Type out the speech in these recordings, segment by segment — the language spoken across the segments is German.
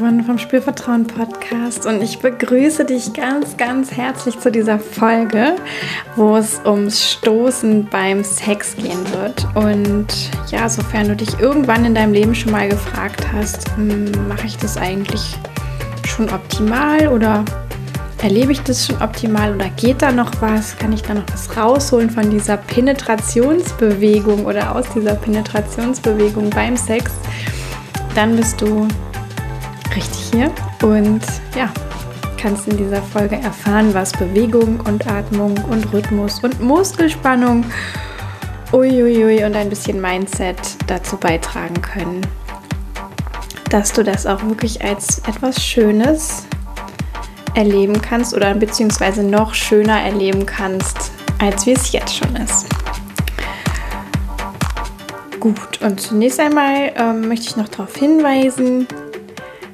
Yvonne vom Spürvertrauen Podcast und ich begrüße dich ganz, ganz herzlich zu dieser Folge, wo es ums Stoßen beim Sex gehen wird. Und ja, sofern du dich irgendwann in deinem Leben schon mal gefragt hast, hm, mache ich das eigentlich schon optimal oder erlebe ich das schon optimal oder geht da noch was? Kann ich da noch was rausholen von dieser Penetrationsbewegung oder aus dieser Penetrationsbewegung beim Sex? Dann bist du richtig hier und ja, kannst in dieser Folge erfahren, was Bewegung und Atmung und Rhythmus und Muskelspannung uiuiui und ein bisschen Mindset dazu beitragen können, dass du das auch wirklich als etwas Schönes erleben kannst oder beziehungsweise noch schöner erleben kannst, als wie es jetzt schon ist. Gut, und zunächst einmal ähm, möchte ich noch darauf hinweisen,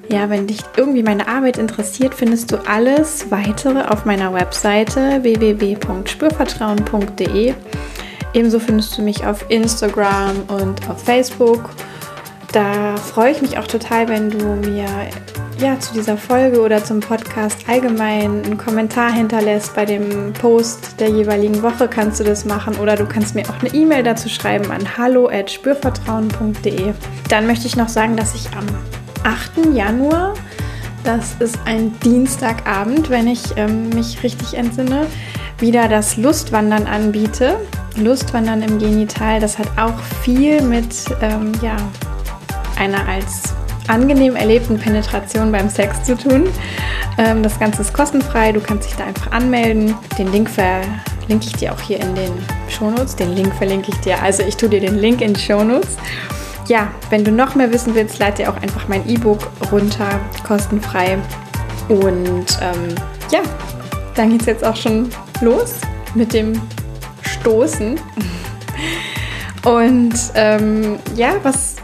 ja, wenn dich irgendwie meine Arbeit interessiert, findest du alles weitere auf meiner Webseite www.spürvertrauen.de. Ebenso findest du mich auf Instagram und auf Facebook. Da freue ich mich auch total, wenn du mir ja, zu dieser Folge oder zum Podcast allgemein einen Kommentar hinterlässt. Bei dem Post der jeweiligen Woche kannst du das machen oder du kannst mir auch eine E-Mail dazu schreiben an hallo@spürvertrauen.de. Dann möchte ich noch sagen, dass ich am 8. Januar, das ist ein Dienstagabend, wenn ich ähm, mich richtig entsinne, wieder das Lustwandern anbiete. Lustwandern im Genital, das hat auch viel mit ähm, ja, einer als angenehm erlebten Penetration beim Sex zu tun. Ähm, das Ganze ist kostenfrei, du kannst dich da einfach anmelden. Den Link verlinke ich dir auch hier in den Shownotes. Den Link verlinke ich dir. Also ich tue dir den Link in die Shownotes. Ja, wenn du noch mehr wissen willst, lade dir auch einfach mein E-Book runter, kostenfrei. Und ähm, ja, dann geht es jetzt auch schon los mit dem Stoßen. Und ähm, ja, was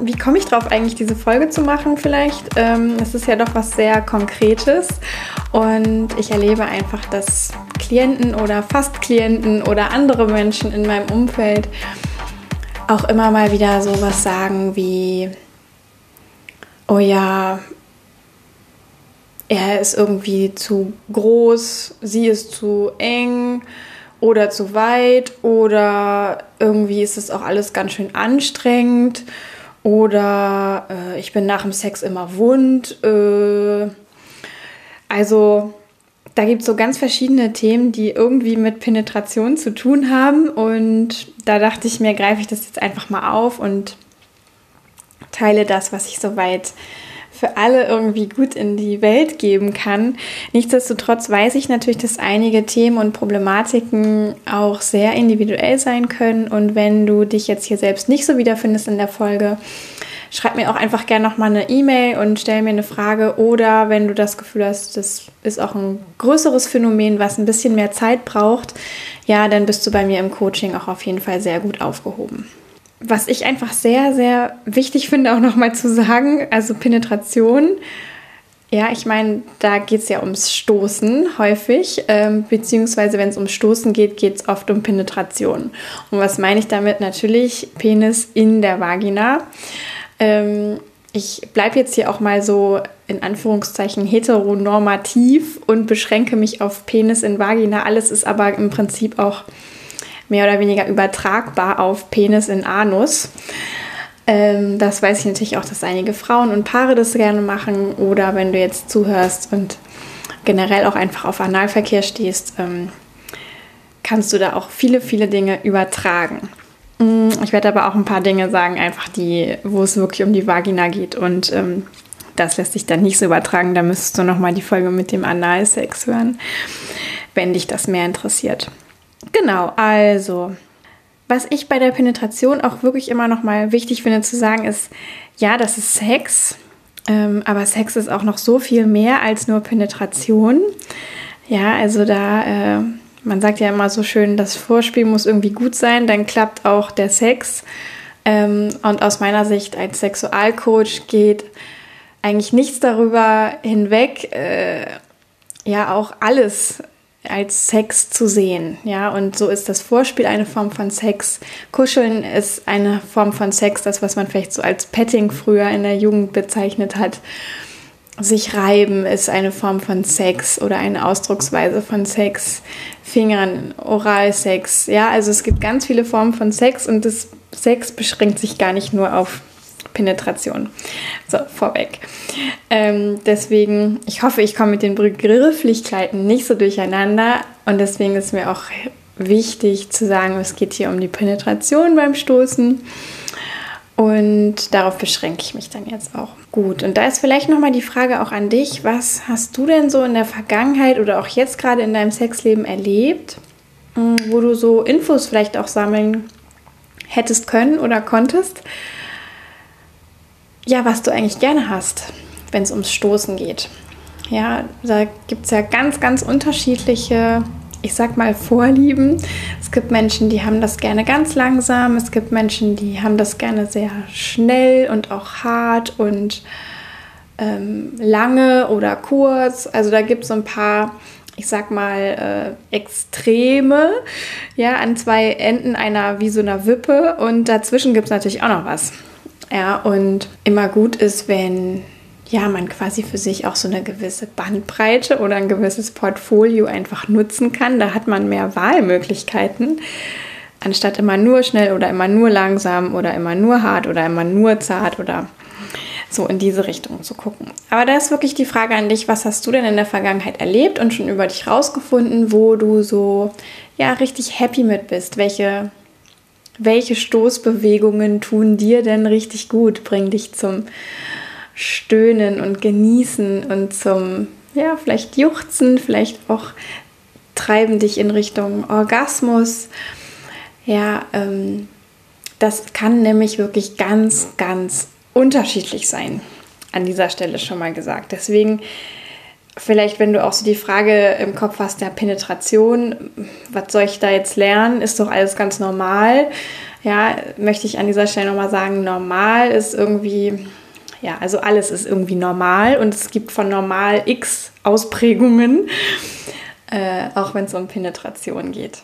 wie komme ich drauf, eigentlich diese Folge zu machen vielleicht? Ähm, es ist ja doch was sehr Konkretes und ich erlebe einfach, dass Klienten oder fast Klienten oder andere Menschen in meinem Umfeld auch immer mal wieder sowas sagen wie, oh ja, er ist irgendwie zu groß, sie ist zu eng oder zu weit oder irgendwie ist es auch alles ganz schön anstrengend oder äh, ich bin nach dem Sex immer wund. Äh, also da gibt es so ganz verschiedene Themen, die irgendwie mit Penetration zu tun haben. Und da dachte ich mir, greife ich das jetzt einfach mal auf und teile das, was ich soweit für alle irgendwie gut in die Welt geben kann. Nichtsdestotrotz weiß ich natürlich, dass einige Themen und Problematiken auch sehr individuell sein können. Und wenn du dich jetzt hier selbst nicht so wiederfindest in der Folge, schreib mir auch einfach gerne nochmal eine E-Mail und stell mir eine Frage. Oder wenn du das Gefühl hast, das ist auch ein größeres Phänomen, was ein bisschen mehr Zeit braucht, ja, dann bist du bei mir im Coaching auch auf jeden Fall sehr gut aufgehoben was ich einfach sehr, sehr wichtig finde, auch nochmal zu sagen, also Penetration. Ja, ich meine, da geht es ja ums Stoßen häufig, ähm, beziehungsweise wenn es ums Stoßen geht, geht es oft um Penetration. Und was meine ich damit? Natürlich Penis in der Vagina. Ähm, ich bleibe jetzt hier auch mal so in Anführungszeichen heteronormativ und beschränke mich auf Penis in Vagina. Alles ist aber im Prinzip auch mehr oder weniger übertragbar auf Penis in Anus. Ähm, das weiß ich natürlich auch, dass einige Frauen und Paare das gerne machen. Oder wenn du jetzt zuhörst und generell auch einfach auf Analverkehr stehst, ähm, kannst du da auch viele, viele Dinge übertragen. Mm, ich werde aber auch ein paar Dinge sagen, einfach die, wo es wirklich um die Vagina geht und ähm, das lässt sich dann nicht so übertragen. Da müsstest du nochmal die Folge mit dem Analsex hören, wenn dich das mehr interessiert. Genau, also was ich bei der Penetration auch wirklich immer noch mal wichtig finde zu sagen ist, ja, das ist Sex, ähm, aber Sex ist auch noch so viel mehr als nur Penetration. Ja, also da, äh, man sagt ja immer so schön, das Vorspiel muss irgendwie gut sein, dann klappt auch der Sex. Ähm, und aus meiner Sicht als Sexualcoach geht eigentlich nichts darüber hinweg, äh, ja auch alles als Sex zu sehen. Ja, und so ist das Vorspiel eine Form von Sex. Kuscheln ist eine Form von Sex, das, was man vielleicht so als Petting früher in der Jugend bezeichnet hat. Sich reiben ist eine Form von Sex oder eine Ausdrucksweise von Sex. Fingern, Oralsex. Ja, also es gibt ganz viele Formen von Sex und das Sex beschränkt sich gar nicht nur auf Penetration. So, vorweg. Ähm, deswegen, ich hoffe, ich komme mit den Begrifflichkeiten nicht so durcheinander und deswegen ist mir auch wichtig zu sagen, es geht hier um die Penetration beim Stoßen. Und darauf beschränke ich mich dann jetzt auch. Gut, und da ist vielleicht nochmal die Frage auch an dich, was hast du denn so in der Vergangenheit oder auch jetzt gerade in deinem Sexleben erlebt, hm, wo du so Infos vielleicht auch sammeln hättest können oder konntest? Ja, was du eigentlich gerne hast, wenn es ums Stoßen geht. Ja, da gibt es ja ganz, ganz unterschiedliche ich sag mal, Vorlieben. Es gibt Menschen, die haben das gerne ganz langsam. Es gibt Menschen, die haben das gerne sehr schnell und auch hart und ähm, lange oder kurz. Also da gibt es so ein paar, ich sag mal, äh, Extreme, ja, an zwei Enden einer wie so einer Wippe. Und dazwischen gibt es natürlich auch noch was. Ja, und immer gut ist, wenn ja, man quasi für sich auch so eine gewisse Bandbreite oder ein gewisses Portfolio einfach nutzen kann. Da hat man mehr Wahlmöglichkeiten, anstatt immer nur schnell oder immer nur langsam oder immer nur hart oder immer nur zart oder so in diese Richtung zu gucken. Aber da ist wirklich die Frage an dich, was hast du denn in der Vergangenheit erlebt und schon über dich rausgefunden, wo du so ja richtig happy mit bist? Welche welche Stoßbewegungen tun dir denn richtig gut, bringen dich zum Stöhnen und Genießen und zum, ja, vielleicht Juchzen, vielleicht auch treiben dich in Richtung Orgasmus. Ja, ähm, das kann nämlich wirklich ganz, ganz unterschiedlich sein. An dieser Stelle schon mal gesagt. Deswegen vielleicht, wenn du auch so die Frage im Kopf hast der Penetration, was soll ich da jetzt lernen? Ist doch alles ganz normal. Ja, möchte ich an dieser Stelle nochmal sagen, normal ist irgendwie ja, also alles ist irgendwie normal und es gibt von normal x Ausprägungen, äh, auch wenn es um Penetration geht.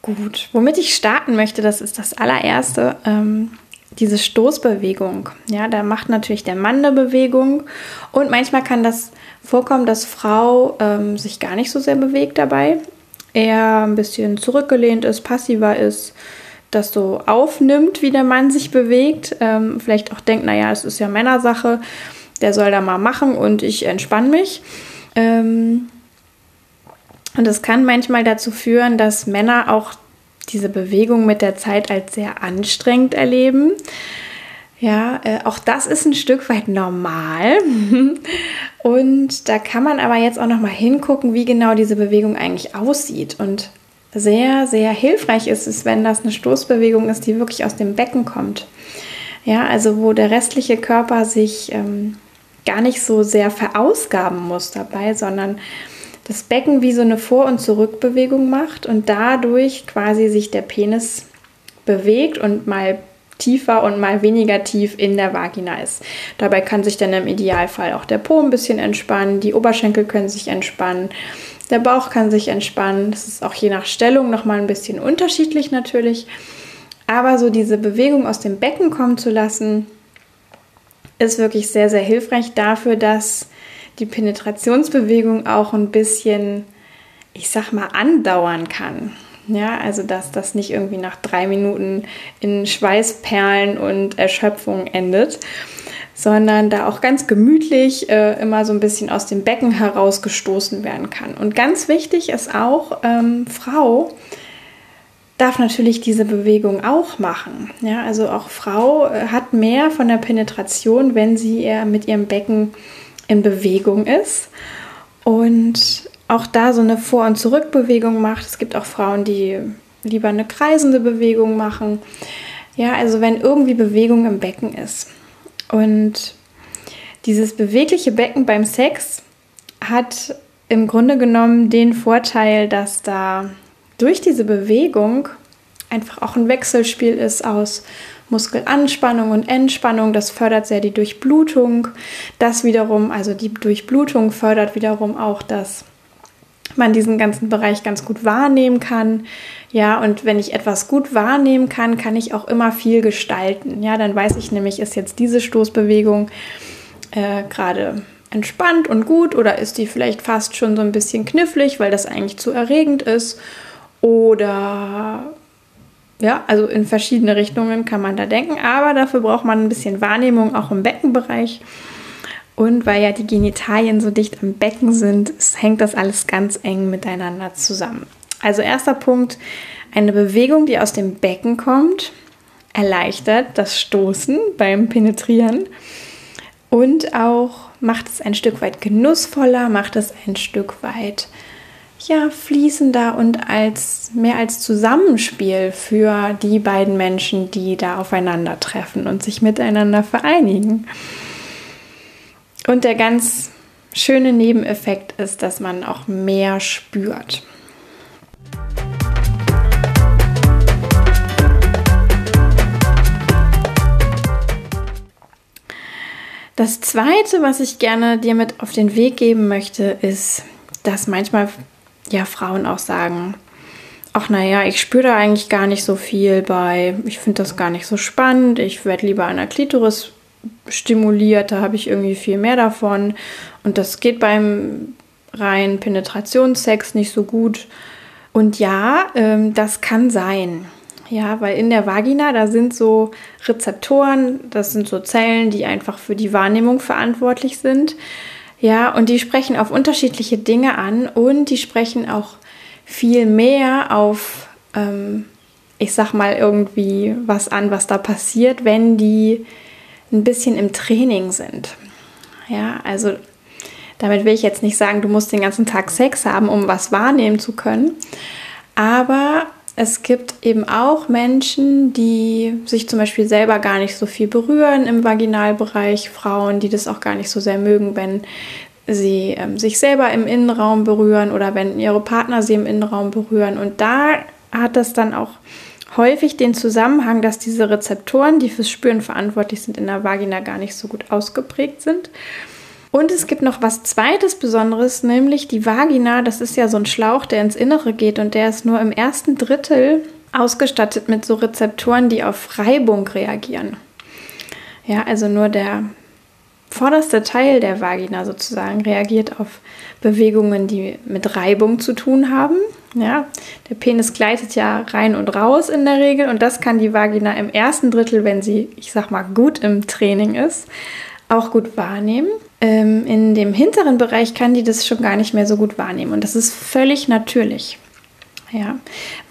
Gut, womit ich starten möchte, das ist das allererste, ähm, diese Stoßbewegung. Ja, da macht natürlich der Mann eine Bewegung und manchmal kann das vorkommen, dass Frau ähm, sich gar nicht so sehr bewegt dabei eher ein bisschen zurückgelehnt ist, passiver ist, das so aufnimmt, wie der Mann sich bewegt. Ähm, vielleicht auch denkt, naja, es ist ja Männersache, der soll da mal machen und ich entspanne mich. Ähm, und es kann manchmal dazu führen, dass Männer auch diese Bewegung mit der Zeit als sehr anstrengend erleben. Ja, äh, auch das ist ein Stück weit normal. Und da kann man aber jetzt auch noch mal hingucken, wie genau diese Bewegung eigentlich aussieht. Und sehr, sehr hilfreich ist es, wenn das eine Stoßbewegung ist, die wirklich aus dem Becken kommt. Ja, also wo der restliche Körper sich ähm, gar nicht so sehr verausgaben muss dabei, sondern das Becken wie so eine Vor- und Zurückbewegung macht und dadurch quasi sich der Penis bewegt und mal tiefer und mal weniger tief in der Vagina ist. Dabei kann sich dann im Idealfall auch der Po ein bisschen entspannen, die Oberschenkel können sich entspannen, der Bauch kann sich entspannen. Das ist auch je nach Stellung nochmal ein bisschen unterschiedlich natürlich. Aber so diese Bewegung aus dem Becken kommen zu lassen, ist wirklich sehr, sehr hilfreich dafür, dass die Penetrationsbewegung auch ein bisschen, ich sag mal, andauern kann. Ja, also dass das nicht irgendwie nach drei Minuten in Schweißperlen und Erschöpfung endet, sondern da auch ganz gemütlich äh, immer so ein bisschen aus dem Becken herausgestoßen werden kann. Und ganz wichtig ist auch, ähm, Frau darf natürlich diese Bewegung auch machen. Ja, also auch Frau äh, hat mehr von der Penetration, wenn sie eher mit ihrem Becken in Bewegung ist. Und auch da so eine Vor- und Zurückbewegung macht. Es gibt auch Frauen, die lieber eine kreisende Bewegung machen. Ja, also wenn irgendwie Bewegung im Becken ist. Und dieses bewegliche Becken beim Sex hat im Grunde genommen den Vorteil, dass da durch diese Bewegung einfach auch ein Wechselspiel ist aus Muskelanspannung und Entspannung. Das fördert sehr die Durchblutung. Das wiederum, also die Durchblutung fördert wiederum auch das man diesen ganzen Bereich ganz gut wahrnehmen kann. Ja, und wenn ich etwas gut wahrnehmen kann, kann ich auch immer viel gestalten. Ja, dann weiß ich nämlich, ist jetzt diese Stoßbewegung äh, gerade entspannt und gut oder ist die vielleicht fast schon so ein bisschen knifflig, weil das eigentlich zu erregend ist oder ja, also in verschiedene Richtungen kann man da denken, aber dafür braucht man ein bisschen Wahrnehmung auch im Beckenbereich. Und weil ja die Genitalien so dicht am Becken sind, hängt das alles ganz eng miteinander zusammen. Also erster Punkt, eine Bewegung, die aus dem Becken kommt, erleichtert das Stoßen beim Penetrieren und auch macht es ein Stück weit genussvoller, macht es ein Stück weit ja, fließender und als mehr als Zusammenspiel für die beiden Menschen, die da aufeinandertreffen und sich miteinander vereinigen. Und der ganz schöne Nebeneffekt ist, dass man auch mehr spürt. Das zweite, was ich gerne dir mit auf den Weg geben möchte, ist, dass manchmal ja Frauen auch sagen, ach naja, ich spüre da eigentlich gar nicht so viel bei, ich finde das gar nicht so spannend, ich werde lieber an der Klitoris stimuliert, da habe ich irgendwie viel mehr davon und das geht beim rein Penetrationssex nicht so gut. Und ja, ähm, das kann sein. Ja, weil in der Vagina, da sind so Rezeptoren, das sind so Zellen, die einfach für die Wahrnehmung verantwortlich sind. Ja, und die sprechen auf unterschiedliche Dinge an und die sprechen auch viel mehr auf, ähm, ich sag mal, irgendwie was an, was da passiert, wenn die ein bisschen im Training sind. Ja, also damit will ich jetzt nicht sagen, du musst den ganzen Tag Sex haben, um was wahrnehmen zu können. Aber es gibt eben auch Menschen, die sich zum Beispiel selber gar nicht so viel berühren im Vaginalbereich, Frauen, die das auch gar nicht so sehr mögen, wenn sie ähm, sich selber im Innenraum berühren oder wenn ihre Partner sie im Innenraum berühren. Und da hat das dann auch häufig den Zusammenhang, dass diese Rezeptoren, die fürs Spüren verantwortlich sind, in der Vagina gar nicht so gut ausgeprägt sind. Und es gibt noch was zweites Besonderes, nämlich die Vagina. Das ist ja so ein Schlauch, der ins Innere geht und der ist nur im ersten Drittel ausgestattet mit so Rezeptoren, die auf Reibung reagieren. Ja, also nur der vorderste Teil der Vagina sozusagen reagiert auf Bewegungen, die mit Reibung zu tun haben. Ja, der Penis gleitet ja rein und raus in der Regel und das kann die Vagina im ersten Drittel, wenn sie, ich sag mal, gut im Training ist, auch gut wahrnehmen. Ähm, in dem hinteren Bereich kann die das schon gar nicht mehr so gut wahrnehmen und das ist völlig natürlich. Ja,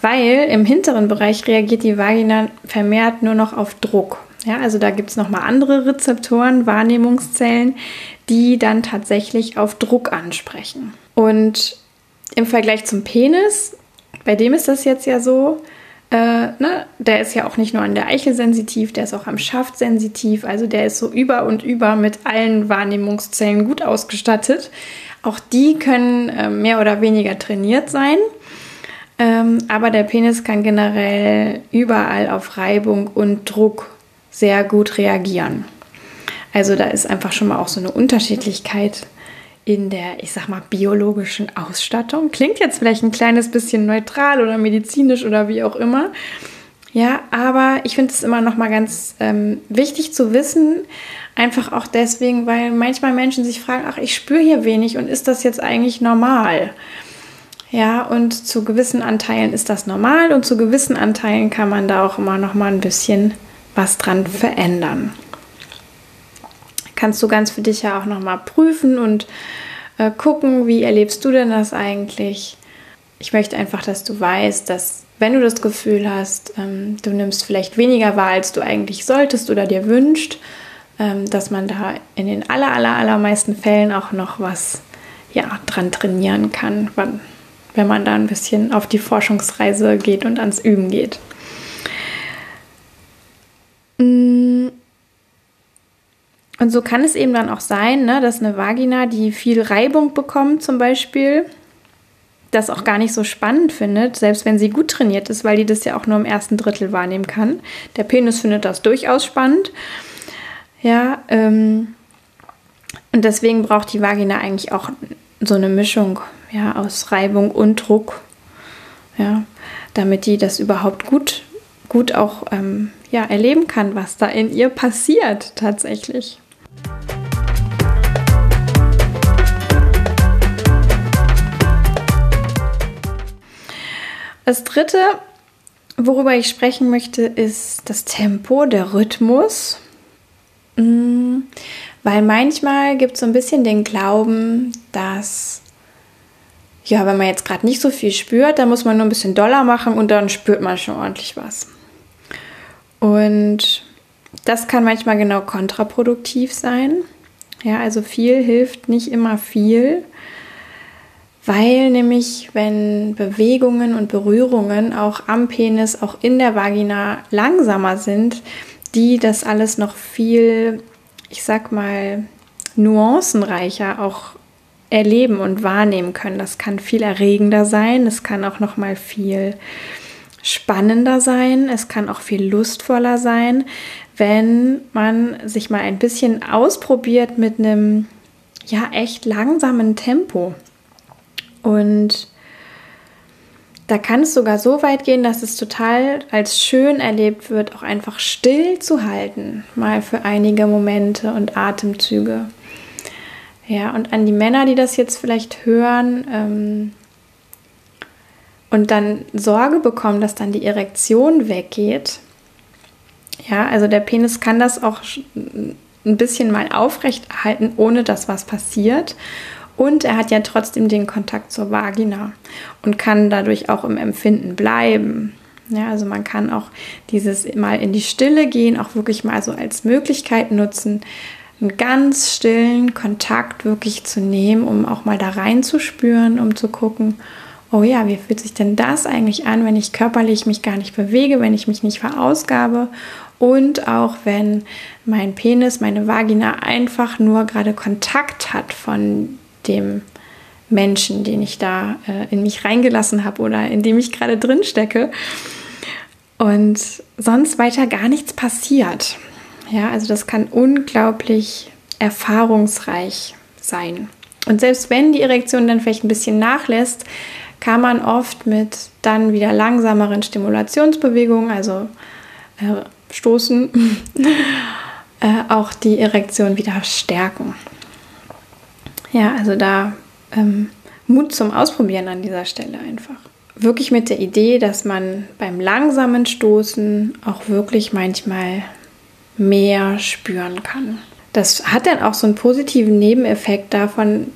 weil im hinteren Bereich reagiert die Vagina vermehrt nur noch auf Druck. Ja, also da gibt es nochmal andere Rezeptoren, Wahrnehmungszellen, die dann tatsächlich auf Druck ansprechen. Und im Vergleich zum Penis, bei dem ist das jetzt ja so, äh, ne, der ist ja auch nicht nur an der Eichel sensitiv, der ist auch am Schaft sensitiv. Also der ist so über und über mit allen Wahrnehmungszellen gut ausgestattet. Auch die können äh, mehr oder weniger trainiert sein. Ähm, aber der Penis kann generell überall auf Reibung und Druck sehr gut reagieren. Also da ist einfach schon mal auch so eine Unterschiedlichkeit in der, ich sag mal, biologischen Ausstattung. Klingt jetzt vielleicht ein kleines bisschen neutral oder medizinisch oder wie auch immer. Ja, aber ich finde es immer noch mal ganz ähm, wichtig zu wissen, einfach auch deswegen, weil manchmal Menschen sich fragen, ach, ich spüre hier wenig und ist das jetzt eigentlich normal? Ja, und zu gewissen Anteilen ist das normal und zu gewissen Anteilen kann man da auch immer noch mal ein bisschen was dran verändern kannst du ganz für dich ja auch nochmal prüfen und äh, gucken, wie erlebst du denn das eigentlich. Ich möchte einfach, dass du weißt, dass wenn du das Gefühl hast, ähm, du nimmst vielleicht weniger wahr, als du eigentlich solltest oder dir wünscht, ähm, dass man da in den aller, aller, allermeisten Fällen auch noch was ja, dran trainieren kann, wenn, wenn man da ein bisschen auf die Forschungsreise geht und ans Üben geht. Mm. Und so kann es eben dann auch sein, ne, dass eine Vagina, die viel Reibung bekommt zum Beispiel, das auch gar nicht so spannend findet, selbst wenn sie gut trainiert ist, weil die das ja auch nur im ersten Drittel wahrnehmen kann. Der Penis findet das durchaus spannend. Ja, ähm, und deswegen braucht die Vagina eigentlich auch so eine Mischung ja, aus Reibung und Druck, ja, damit die das überhaupt gut, gut auch ähm, ja, erleben kann, was da in ihr passiert tatsächlich. Das dritte, worüber ich sprechen möchte, ist das Tempo, der Rhythmus. Mm, weil manchmal gibt es so ein bisschen den Glauben, dass, ja, wenn man jetzt gerade nicht so viel spürt, dann muss man nur ein bisschen doller machen und dann spürt man schon ordentlich was. Und das kann manchmal genau kontraproduktiv sein. Ja, also viel hilft nicht immer viel weil nämlich, wenn Bewegungen und Berührungen auch am Penis, auch in der Vagina langsamer sind, die das alles noch viel, ich sag mal, nuancenreicher auch erleben und wahrnehmen können. Das kann viel erregender sein, es kann auch noch mal viel spannender sein, es kann auch viel lustvoller sein, wenn man sich mal ein bisschen ausprobiert mit einem ja echt langsamen Tempo. Und da kann es sogar so weit gehen, dass es total als schön erlebt wird, auch einfach still zu halten, mal für einige Momente und Atemzüge. Ja, und an die Männer, die das jetzt vielleicht hören ähm, und dann Sorge bekommen, dass dann die Erektion weggeht. Ja, also der Penis kann das auch ein bisschen mal aufrecht halten, ohne dass was passiert. Und er hat ja trotzdem den Kontakt zur Vagina und kann dadurch auch im Empfinden bleiben. Ja, also man kann auch dieses mal in die Stille gehen, auch wirklich mal so als Möglichkeit nutzen, einen ganz stillen Kontakt wirklich zu nehmen, um auch mal da reinzuspüren, um zu gucken, oh ja, wie fühlt sich denn das eigentlich an, wenn ich körperlich mich gar nicht bewege, wenn ich mich nicht verausgabe und auch wenn mein Penis, meine Vagina einfach nur gerade Kontakt hat von dem Menschen, den ich da äh, in mich reingelassen habe oder in dem ich gerade drin stecke. Und sonst weiter gar nichts passiert. Ja, also das kann unglaublich erfahrungsreich sein. Und selbst wenn die Erektion dann vielleicht ein bisschen nachlässt, kann man oft mit dann wieder langsameren Stimulationsbewegungen, also äh, stoßen, äh, auch die Erektion wieder stärken. Ja, also da ähm, Mut zum Ausprobieren an dieser Stelle einfach. Wirklich mit der Idee, dass man beim langsamen Stoßen auch wirklich manchmal mehr spüren kann. Das hat dann auch so einen positiven Nebeneffekt davon,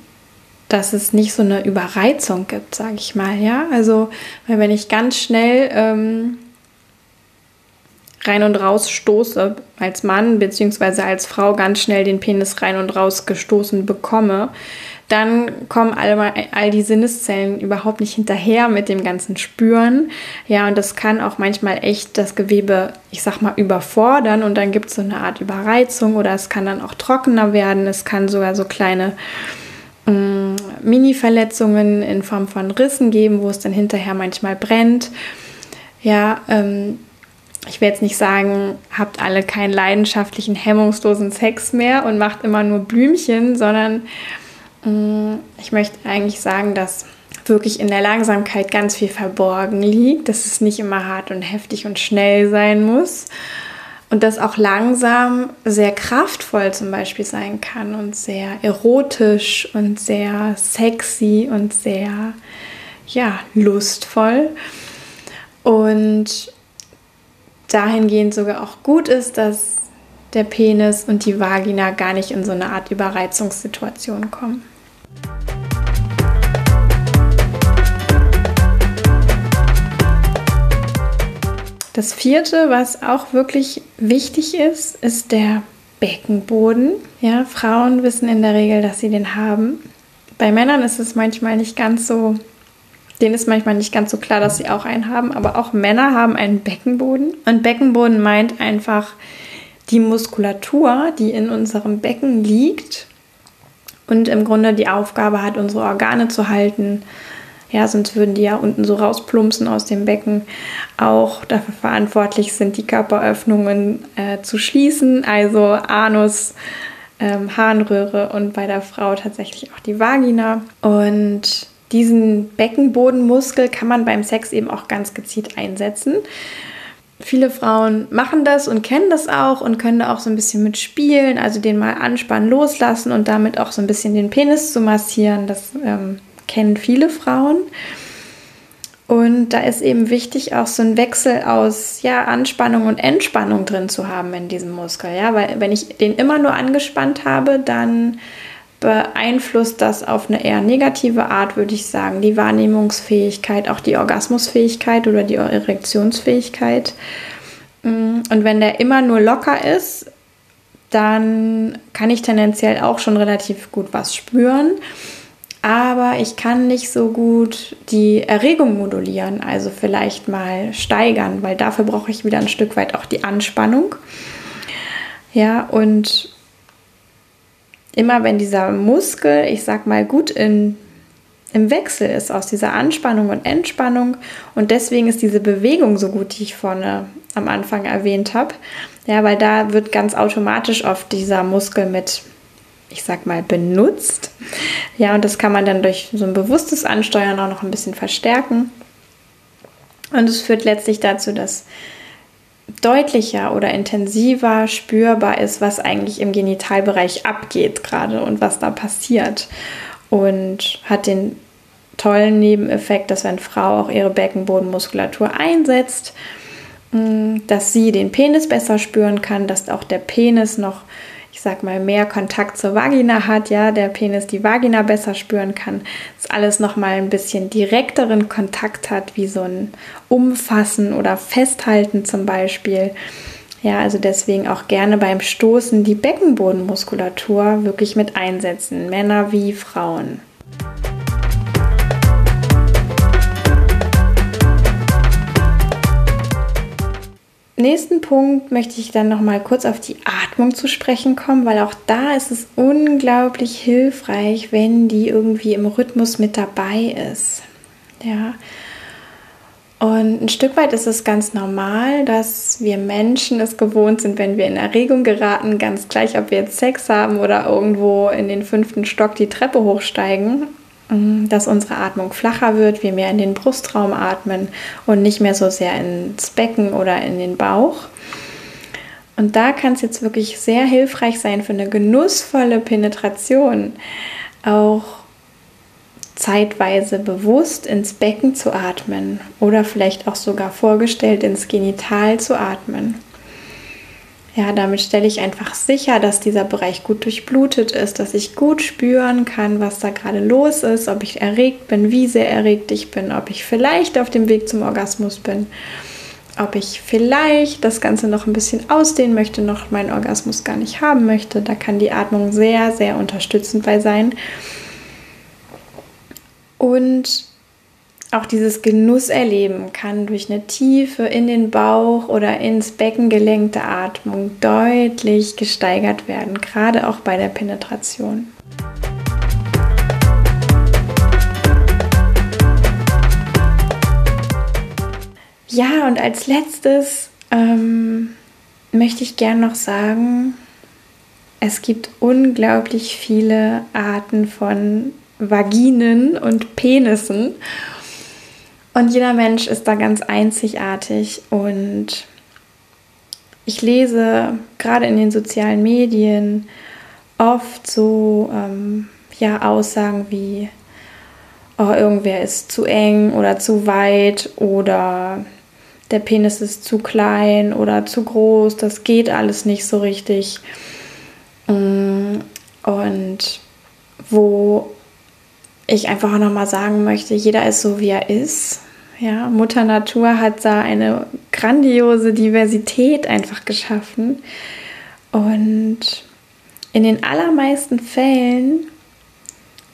dass es nicht so eine Überreizung gibt, sage ich mal, ja. Also, weil wenn ich ganz schnell ähm, rein und raus stoße als Mann beziehungsweise als Frau ganz schnell den Penis rein und raus gestoßen bekomme, dann kommen all, all die Sinneszellen überhaupt nicht hinterher mit dem ganzen Spüren. Ja, und das kann auch manchmal echt das Gewebe, ich sag mal, überfordern und dann gibt es so eine Art Überreizung oder es kann dann auch trockener werden. Es kann sogar so kleine mm, Mini-Verletzungen in Form von Rissen geben, wo es dann hinterher manchmal brennt. Ja, ähm, ich will jetzt nicht sagen, habt alle keinen leidenschaftlichen, hemmungslosen Sex mehr und macht immer nur Blümchen, sondern mh, mm, ich möchte eigentlich sagen, dass wirklich in der Langsamkeit ganz viel verborgen liegt, dass es nicht immer hart und heftig und schnell sein muss und dass auch langsam sehr kraftvoll zum Beispiel sein kann und sehr erotisch und sehr sexy und sehr ja lustvoll und dahingehend sogar auch gut ist, dass der Penis und die Vagina gar nicht in so eine Art Überreizungssituation kommen. Das vierte, was auch wirklich wichtig ist, ist der Beckenboden. Ja, Frauen wissen in der Regel, dass sie den haben. Bei Männern ist es manchmal nicht ganz so denen ist manchmal nicht ganz so klar, dass sie auch einen haben, aber auch Männer haben einen Beckenboden. Und Beckenboden meint einfach die Muskulatur, die in unserem Becken liegt und im Grunde die Aufgabe hat, unsere Organe zu halten. Ja, sonst würden die ja unten so rausplumpsen aus dem Becken. Auch dafür verantwortlich sind, die Körperöffnungen äh, zu schließen, also Anus, ähm, Harnröhre und bei der Frau tatsächlich auch die Vagina. Und diesen Beckenbodenmuskel kann man beim Sex eben auch ganz gezielt einsetzen. Viele Frauen machen das und kennen das auch und können da auch so ein bisschen mitspielen, also den mal anspannen, loslassen und damit auch so ein bisschen den Penis zu massieren. Das ähm, kennen viele Frauen. Und da ist eben wichtig, auch so ein Wechsel aus ja, Anspannung und Entspannung drin zu haben in diesem Muskel. Ja, weil wenn ich den immer nur angespannt habe, dann beeinflusst das auf eine eher negative Art, würde ich sagen, die Wahrnehmungsfähigkeit, auch die Orgasmusfähigkeit oder die Erektionsfähigkeit. Mm, und wenn der immer nur locker ist, dann kann ich tendenziell auch schon relativ gut was spüren. Aber ich kann nicht so gut die Erregung modulieren, also vielleicht mal steigern, weil dafür brauche ich wieder ein Stück weit auch die Anspannung. Ja, und immer wenn dieser Muskel, ich sag mal, gut in, im Wechsel ist aus dieser Anspannung und Entspannung und deswegen ist diese Bewegung so gut, die ich vorne am Anfang erwähnt habe. Ja, weil da wird ganz automatisch oft dieser Muskel mit, ich sag mal, benutzt. Ja, und das kann man dann durch so ein bewusstes Ansteuern auch noch ein bisschen verstärken. Und es führt letztlich dazu, dass deutlicher oder intensiver spürbar ist, was eigentlich im Genitalbereich abgeht gerade und was da passiert. Und hat den tollen Nebeneffekt, dass wenn Frau auch ihre Beckenbodenmuskulatur einsetzt, mm, dass sie den Penis besser spüren kann, dass auch der Penis noch ich sag mal, mehr Kontakt zur Vagina hat, ja, der Penis die Vagina besser spüren kann, dass alles nochmal ein bisschen direkteren Kontakt hat, wie so ein Umfassen oder Festhalten zum Beispiel. Ja, also deswegen auch gerne beim Stoßen die Beckenbodenmuskulatur wirklich mit einsetzen, Männer wie Frauen. Nächsten Punkt möchte ich dann noch mal kurz auf die Atmung zu sprechen kommen, weil auch da ist es unglaublich hilfreich, wenn die irgendwie im Rhythmus mit dabei ist. Ja. Und ein Stück weit ist es ganz normal, dass wir Menschen es gewohnt sind, wenn wir in Erregung geraten, ganz gleich, ob wir jetzt Sex haben oder irgendwo in den fünften Stock die Treppe hochsteigen, dass unsere Atmung flacher wird, wir mehr in den Brustraum atmen und nicht mehr so sehr ins Becken oder in den Bauch. Und da kann es jetzt wirklich sehr hilfreich sein für eine genussvolle Penetration, auch zeitweise bewusst ins Becken zu atmen oder vielleicht auch sogar vorgestellt ins Genital zu atmen. Ja, damit stelle ich einfach sicher, dass dieser Bereich gut durchblutet ist, dass ich gut spüren kann, was da gerade los ist, ob ich erregt bin, wie sehr erregt ich bin, ob ich vielleicht auf dem Weg zum Orgasmus bin, ob ich vielleicht das Ganze noch ein bisschen ausdehnen möchte, noch meinen Orgasmus gar nicht haben möchte. Da kann die Atmung sehr, sehr unterstützend bei sein. Und auch dieses Genusserleben kann durch eine tiefe in den Bauch oder ins Becken gelenkte Atmung deutlich gesteigert werden, gerade auch bei der Penetration. Ja, und als letztes ähm, möchte ich gern noch sagen, es gibt unglaublich viele Arten von Vaginen und Penissen. Und jeder Mensch ist da ganz einzigartig und ich lese gerade in den sozialen Medien oft so ähm, ja, Aussagen wie, oh, irgendwer ist zu eng oder zu weit oder der Penis ist zu klein oder zu groß, das geht alles nicht so richtig. Mm, und wo ich einfach auch nochmal sagen möchte, jeder ist so, wie er ist. Ja, Mutter Natur hat da eine grandiose Diversität einfach geschaffen. Und in den allermeisten Fällen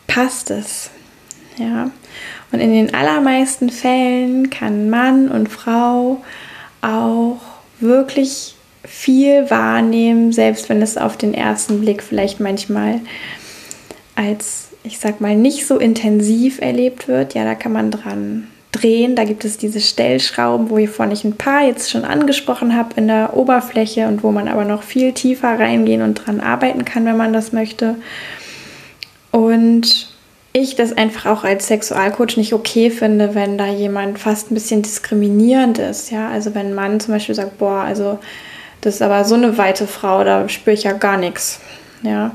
passt es. Ja. Und in den allermeisten Fällen kann Mann und Frau auch wirklich viel wahrnehmen, selbst wenn es auf den ersten Blick vielleicht manchmal als, ich sag mal, nicht so intensiv erlebt wird. Ja, da kann man dran drehen. Da gibt es diese Stellschrauben, wo ich ein paar jetzt schon angesprochen habe in der Oberfläche und wo man aber noch viel tiefer reingehen und dran arbeiten kann, wenn man das möchte. Und ich das einfach auch als Sexualcoach nicht okay finde, wenn da jemand fast ein bisschen diskriminierend ist. Ja, also wenn ein Mann zum Beispiel sagt, boah, also das ist aber so eine weite Frau, da spüre ich ja gar nichts. Ja,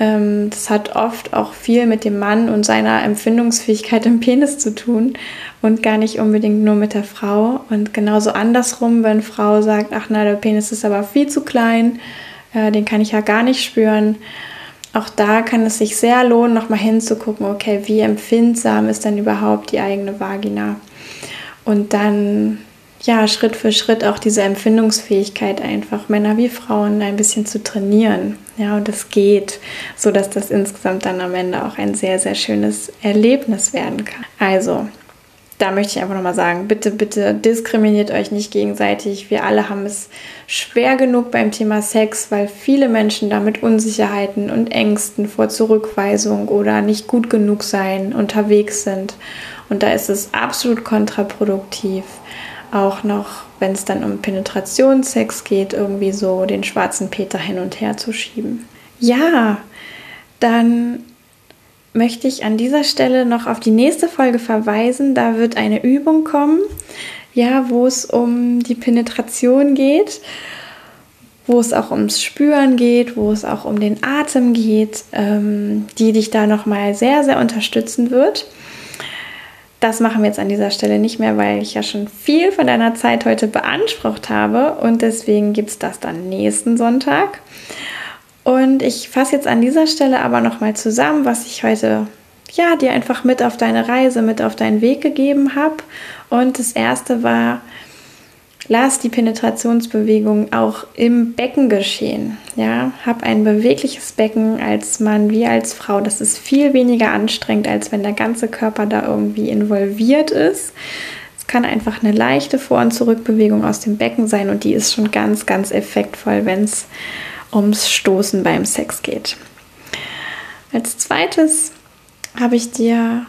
das hat oft auch viel mit dem Mann und seiner Empfindungsfähigkeit im Penis zu tun und gar nicht unbedingt nur mit der Frau. Und genauso andersrum, wenn Frau sagt, ach na, der Penis ist aber viel zu klein, äh, den kann ich ja gar nicht spüren auch da kann es sich sehr lohnen, nochmal hinzugucken, okay, wie empfindsam ist denn überhaupt die eigene Vagina? Und dann, ja, Schritt für Schritt auch diese Empfindungsfähigkeit einfach Männer wie Frauen ein bisschen zu trainieren. Ja, und es geht, sodass das insgesamt dann am Ende auch ein sehr, sehr schönes Erlebnis werden kann. Also, da möchte ich einfach nochmal sagen, bitte, bitte diskriminiert euch nicht gegenseitig. Wir alle haben es schwer genug beim Thema Sex, weil viele Menschen da mit Unsicherheiten und Ängsten vor Zurückweisung oder nicht gut genug sein unterwegs sind. Und da ist es absolut kontraproduktiv, auch noch, wenn es dann um Penetrationssex geht, irgendwie so den schwarzen Peter hin und her zu schieben. Ja, dann möchte ich an dieser Stelle noch auf die nächste Folge verweisen. Da wird eine Übung kommen, ja, wo es um die Penetration geht, wo es auch ums Spüren geht, wo es auch um den Atem geht, ähm, die dich da nochmal sehr, sehr unterstützen wird. Das machen wir jetzt an dieser Stelle nicht mehr, weil ich ja schon viel von deiner Zeit heute beansprucht habe und deswegen gibt es das dann nächsten Sonntag. Und ich fasse jetzt an dieser Stelle aber nochmal zusammen, was ich heute ja, dir einfach mit auf deine Reise, mit auf deinen Weg gegeben habe. Und das erste war, lass die Penetrationsbewegung auch im Becken geschehen. Ja, hab ein bewegliches Becken als Mann wie als Frau. Das ist viel weniger anstrengend, als wenn der ganze Körper da irgendwie involviert ist. Es kann einfach eine leichte Vor- und Zurückbewegung aus dem Becken sein und die ist schon ganz, ganz effektvoll, wenn es ums Stoßen beim Sex geht. Als zweites habe ich dir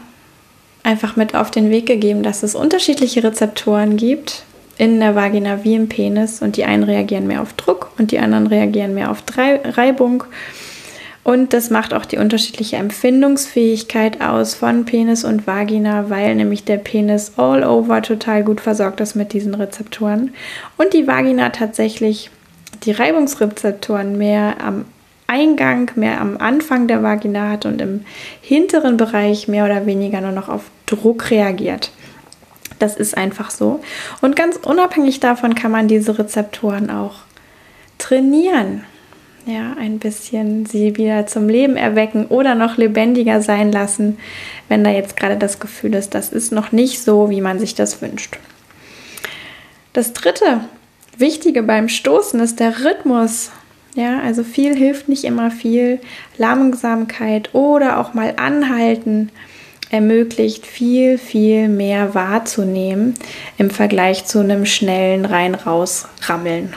einfach mit auf den Weg gegeben, dass es unterschiedliche Rezeptoren gibt in der Vagina wie im Penis und die einen reagieren mehr auf Druck und die anderen reagieren mehr auf Reibung. Und das macht auch die unterschiedliche Empfindungsfähigkeit aus von Penis und Vagina, weil nämlich der Penis all over total gut versorgt ist mit diesen Rezeptoren und die Vagina tatsächlich die Reibungsrezeptoren mehr am Eingang, mehr am Anfang der Vagina hat und im hinteren Bereich mehr oder weniger nur noch auf Druck reagiert. Das ist einfach so. Und ganz unabhängig davon kann man diese Rezeptoren auch trainieren. Ja, ein bisschen sie wieder zum Leben erwecken oder noch lebendiger sein lassen, wenn da jetzt gerade das Gefühl ist, das ist noch nicht so, wie man sich das wünscht. Das dritte, Wichtige beim Stoßen ist der Rhythmus. Ja, also viel hilft nicht immer viel. Langsamkeit oder auch mal anhalten ermöglicht viel, viel mehr wahrzunehmen im Vergleich zu einem schnellen Rein-Raus-Rammeln.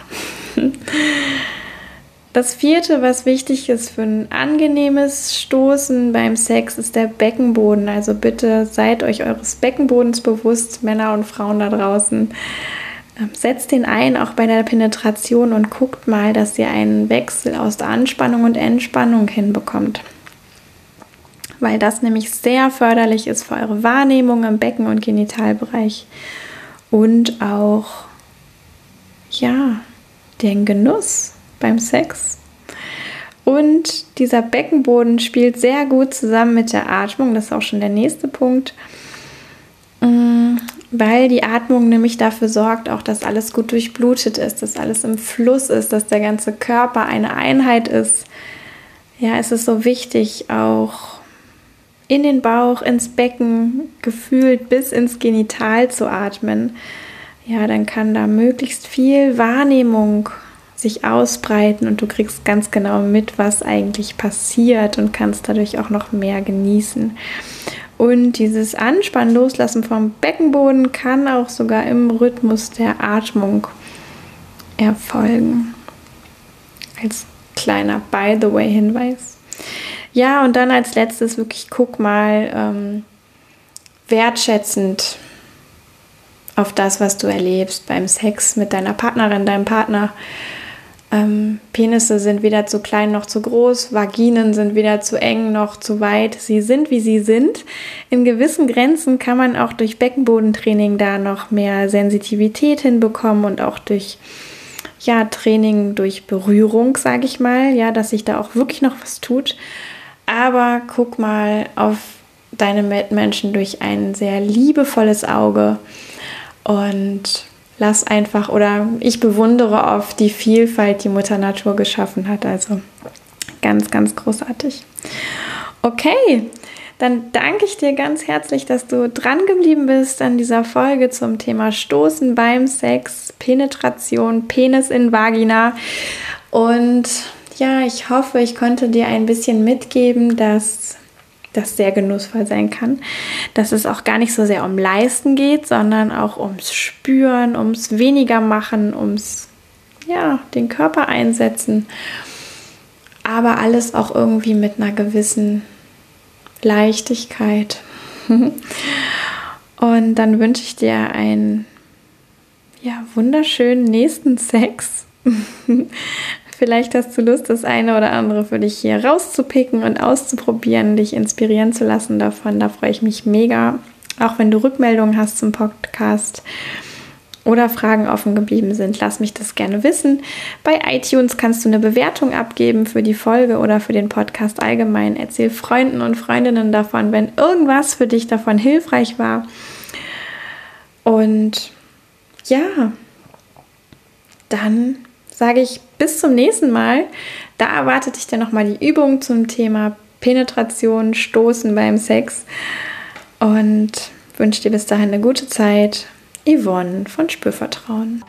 Das vierte, was wichtig ist für ein angenehmes Stoßen beim Sex, ist der Beckenboden. Also bitte seid euch eures Beckenbodens bewusst, Männer und Frauen da draußen. Ähm, setzt den ein, auch bei der Penetration und guckt mal, dass ihr einen Wechsel aus der Anspannung und Entspannung hinbekommt. Weil das nämlich sehr förderlich ist für eure Wahrnehmung im Becken- und Genitalbereich und auch, ja, den Genuss beim Sex. Und dieser Beckenboden spielt sehr gut zusammen mit der Atmung, das ist auch schon der nächste Punkt. Mm, weil die Atmung nämlich dafür sorgt, auch dass alles gut durchblutet ist, dass alles im Fluss ist, dass der ganze Körper eine Einheit ist. Ja, es ist so wichtig, auch in den Bauch, ins Becken, gefühlt bis ins Genital zu atmen. Ja, dann kann da möglichst viel Wahrnehmung sich ausbreiten und du kriegst ganz genau mit, was eigentlich passiert und kannst dadurch auch noch mehr genießen. Und dieses Anspannen, Loslassen vom Beckenboden kann auch sogar im Rhythmus der Atmung erfolgen. Als kleiner By the way Hinweis. Ja, und dann als letztes wirklich guck mal ähm, wertschätzend auf das, was du erlebst beim Sex mit deiner Partnerin, deinem Partner. Ähm, Penisse sind weder zu klein noch zu groß, Vaginen sind weder zu eng noch zu weit. Sie sind, wie sie sind. In gewissen Grenzen kann man auch durch Beckenbodentraining da noch mehr Sensitivität hinbekommen und auch durch ja, Training durch Berührung, sage ich mal, ja, dass sich da auch wirklich noch was tut. Aber guck mal auf deine Mitmenschen durch ein sehr liebevolles Auge und lass einfach oder ich bewundere oft die Vielfalt, die Mutter Natur geschaffen hat. Also ganz, ganz großartig. Okay, dann danke ich dir ganz herzlich, dass du dran geblieben bist an dieser Folge zum Thema Stoßen beim Sex, Penetration, Penis in Vagina. Und ja, ich hoffe, ich konnte dir ein bisschen mitgeben, dass das sehr genussvoll sein kann, dass es auch gar nicht so sehr um Leisten geht, sondern auch ums Spüren, ums weniger machen, ums ja, den Körper einsetzen, aber alles auch irgendwie mit einer gewissen Leichtigkeit. Und dann wünsche ich dir einen ja, wunderschönen nächsten Sex. Vielleicht hast du Lust, das eine oder andere für dich hier rauszupicken und auszuprobieren, dich inspirieren zu lassen davon. Da freue ich mich mega. Auch wenn du Rückmeldungen hast zum Podcast oder Fragen offen geblieben sind, lass mich das gerne wissen. Bei iTunes kannst du eine Bewertung abgeben für die Folge oder für den Podcast allgemein. Erzähl Freunden und Freundinnen davon, wenn irgendwas für dich davon hilfreich war. Und ja, dann sage ich bis zum nächsten Mal. Da erwartet dich dann nochmal die Übung zum Thema Penetration, Stoßen beim Sex. Und wünsche dir bis dahin eine gute Zeit. Yvonne von Spürvertrauen.